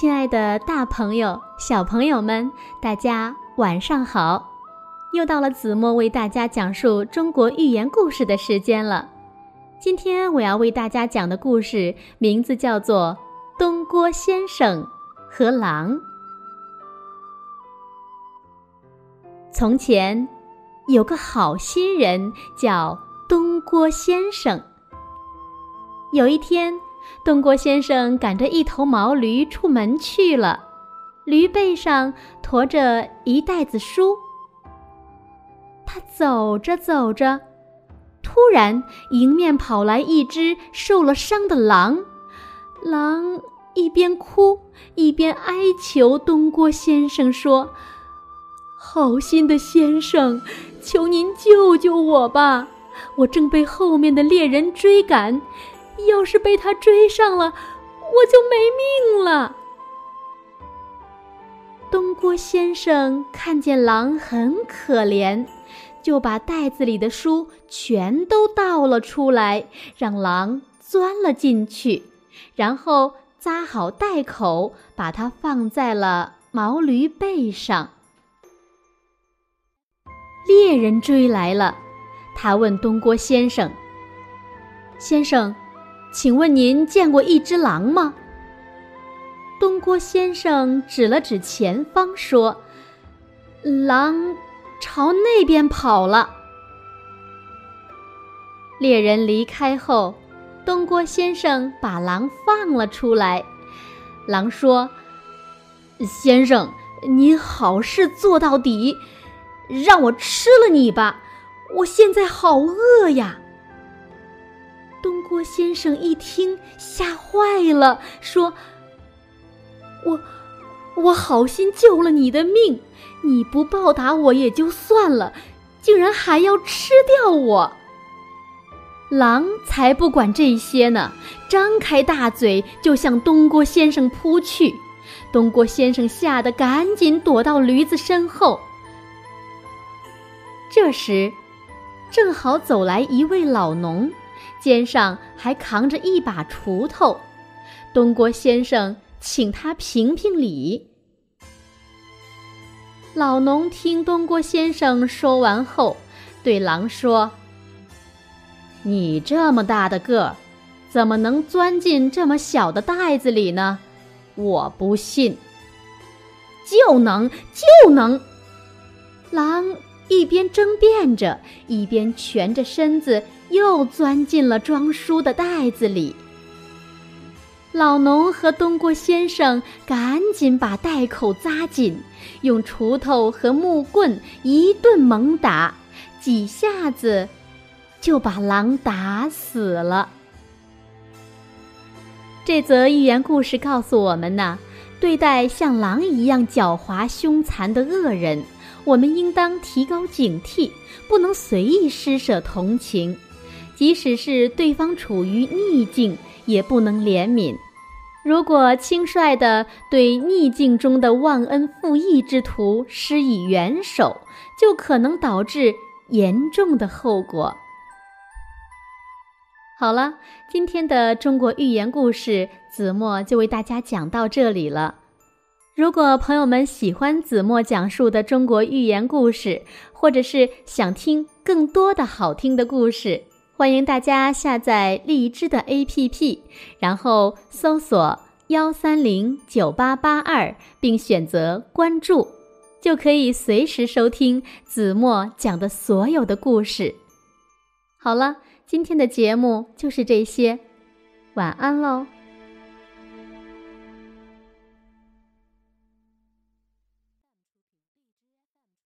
亲爱的大朋友、小朋友们，大家晚上好！又到了子墨为大家讲述中国寓言故事的时间了。今天我要为大家讲的故事名字叫做《东郭先生和狼》。从前有个好心人叫东郭先生。有一天。东郭先生赶着一头毛驴出门去了，驴背上驮着一袋子书。他走着走着，突然迎面跑来一只受了伤的狼。狼一边哭一边哀求东郭先生说：“好心的先生，求您救救我吧！我正被后面的猎人追赶。”要是被他追上了，我就没命了。东郭先生看见狼很可怜，就把袋子里的书全都倒了出来，让狼钻了进去，然后扎好袋口，把它放在了毛驴背上。猎人追来了，他问东郭先生：“先生。”请问您见过一只狼吗？东郭先生指了指前方，说：“狼朝那边跑了。”猎人离开后，东郭先生把狼放了出来。狼说：“先生，您好事做到底，让我吃了你吧！我现在好饿呀。”郭先生一听，吓坏了，说：“我，我好心救了你的命，你不报答我也就算了，竟然还要吃掉我！”狼才不管这些呢，张开大嘴就向东郭先生扑去。东郭先生吓得赶紧躲到驴子身后。这时，正好走来一位老农。肩上还扛着一把锄头，东郭先生请他评评理。老农听东郭先生说完后，对狼说：“你这么大的个儿，怎么能钻进这么小的袋子里呢？我不信。”就能，就能。狼一边争辩着，一边蜷着身子。又钻进了装书的袋子里。老农和东郭先生赶紧把袋口扎紧，用锄头和木棍一顿猛打，几下子就把狼打死了。这则寓言故事告诉我们呢，对待像狼一样狡猾凶残的恶人，我们应当提高警惕，不能随意施舍同情。即使是对方处于逆境，也不能怜悯。如果轻率地对逆境中的忘恩负义之徒施以援手，就可能导致严重的后果。好了，今天的中国寓言故事子墨就为大家讲到这里了。如果朋友们喜欢子墨讲述的中国寓言故事，或者是想听更多的好听的故事，欢迎大家下载荔枝的 APP，然后搜索幺三零九八八二，并选择关注，就可以随时收听子墨讲的所有的故事。好了，今天的节目就是这些，晚安喽。